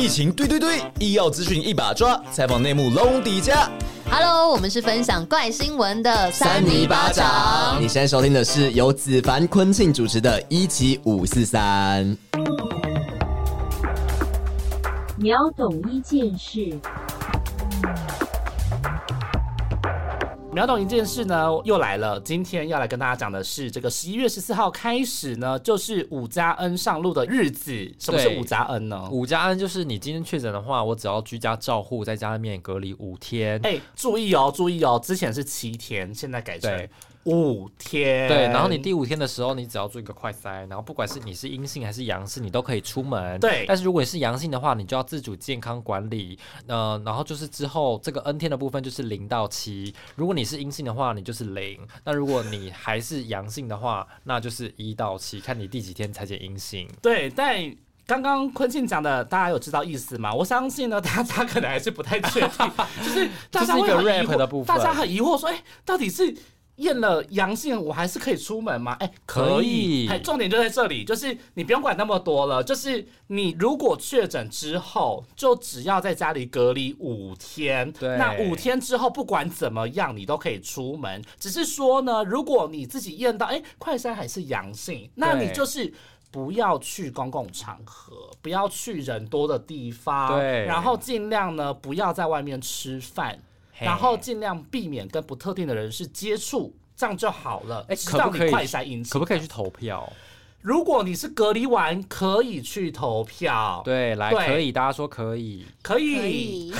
疫情对对对，医药资讯一把抓，采访内幕龙底家。Hello，我们是分享怪新闻的三尼巴掌你现在收听的是由子凡、昆庆主持的《一期五四三》。秒懂一件事。秒懂一件事呢，又来了。今天要来跟大家讲的是，这个十一月十四号开始呢，就是五加 N 上路的日子。什么是五加 N 呢？五加 N 就是你今天确诊的话，我只要居家照护，在家里面隔离五天。哎、注意哦，注意哦，之前是七天，现在改成对五天。对，然后你第五天的时候，你只要做一个快筛，然后不管是你是阴性还是阳性，你都可以出门。对但是如果你是阳性的话，你就要自主健康管理。呃，然后就是之后这个 N 天的部分就是零到七，如果你是阴性的话，你就是零。那如果你还是阳性的话，那就是一到七，看你第几天才检阴性。对，但刚刚坤庆讲的，大家有知道意思吗？我相信呢，大家可能还是不太确定，就是大家会很疑 rap 惑的部分大家很疑惑说，哎、到底是。验了阳性，我还是可以出门吗？哎、可可以。以哎，重点就在这里，就是你不用管那么多了，就是你如果确诊之后，就只要在家里隔离五天。对那五天之后，不管怎么样，你都可以出门。只是说呢，如果你自己验到，哎、快筛还是阳性，那你就是。不要去公共场合，不要去人多的地方，对然后尽量呢不要在外面吃饭，嘿然后尽量避免跟不特定的人士接触，这样就好了。哎直到你可不可以快筛阴性，可不可以去投票？如果你是隔离完，可以去投票，，对，来可以，大家说可以。可以，可以，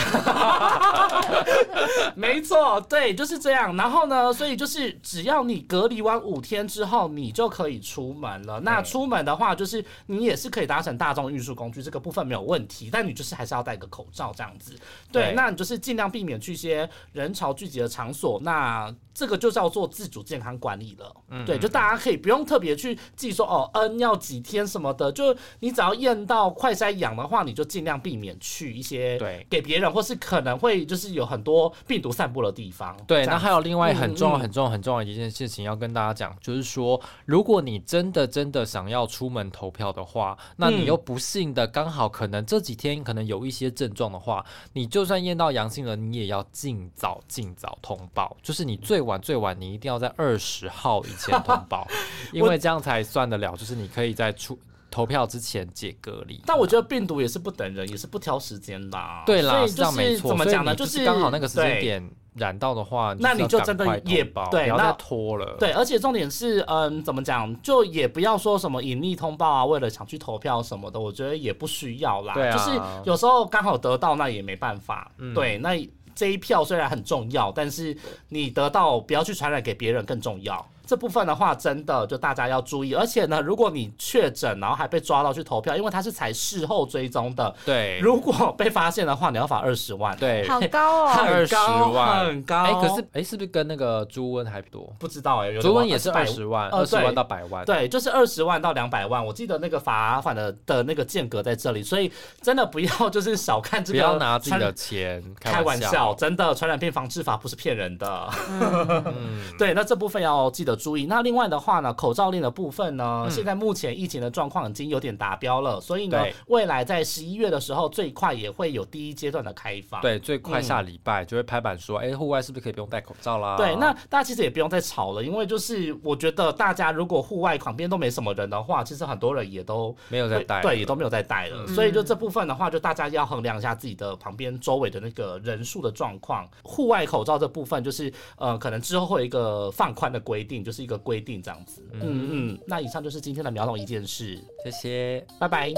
没错，对，就是这样。然后呢，所以就是只要你隔离完五天之后，你就可以出门了。那出门的话，就是你也是可以搭乘大众运输工具，这个部分没有问题。但你就是还是要戴个口罩这样子。对，对那你就是尽量避免去一些人潮聚集的场所。那这个就叫做自主健康管理了。嗯对，就大家可以不用特别去记说哦，N 要几天什么的，就你只要验到快筛阳的话，你就尽量避免去一些对。给别人或是可能会就是有很多病毒散布的地方。对，那还有另外很重要、很重要、很重要的一件事情要跟大家讲，就是说，如果你真的真的想要出门投票的话，那你嗯又不幸的刚好可能这几天可能有一些症状的话，你就算验到阳性了，你也要尽早尽早通报，就是你最晚最晚你一定要在二十号以前通报，因为这样才算得了，就是你可以在出投票之前解隔离。但我觉得病毒也是不等人，也是不挑时间的啊。对啦，这样就是没错。怎么讲呢？你就是刚好那个时间点染到的话，那你就真的也对那不要再拖了。对，而且重点是，嗯，怎么讲，就也不要说什么隐匿通报啊，为了想去投票什么的，我觉得也不需要啦。对啊就是有时候刚好得到，那也没办法。嗯对，那这一票虽然很重要，但是你得到不要去传染给别人更重要。这部分的话，真的就大家要注意。而且呢，如果你确诊，然后还被抓到去投票，因为它是采事后追踪的，对，如果被发现的话，你要罚二十万。，对好高哦。很20高，万很高。哎、可是哎、是不是跟那个朱温还多？不知道哎、有点朱温也是二十万，二十、呃万到百万。对，就是二十万到两百万，我记得那个罚款的的那个间隔在这里，所以真的不要就是小看这个，不要拿自己的钱开玩笑。笑，真的传染病防治法不是骗人的。嗯，对，那这部分要记得注意。那另外的话呢，口罩令的部分呢，嗯现在目前疫情的状况已经有点达标了，所以呢，未来在十一月的时候，最快也会有第一阶段的开放。对，最快嗯下礼拜就会拍板说，哎、户外是不是可以不用戴口罩啦？对，那大家其实也不用再吵了，因为就是我觉得大家如果户外旁边都没什么人的话，其实很多人也都没有在戴，对，也都没有在戴了。嗯所以就这部分的话，就大家要衡量一下自己的旁边周围的那个人数的状况。户外口罩这部分，就是呃，可能之后会有一个放宽的规定，就是一个规定这样子。嗯嗯，那以上就是今天的秒懂一件事，谢谢。拜拜。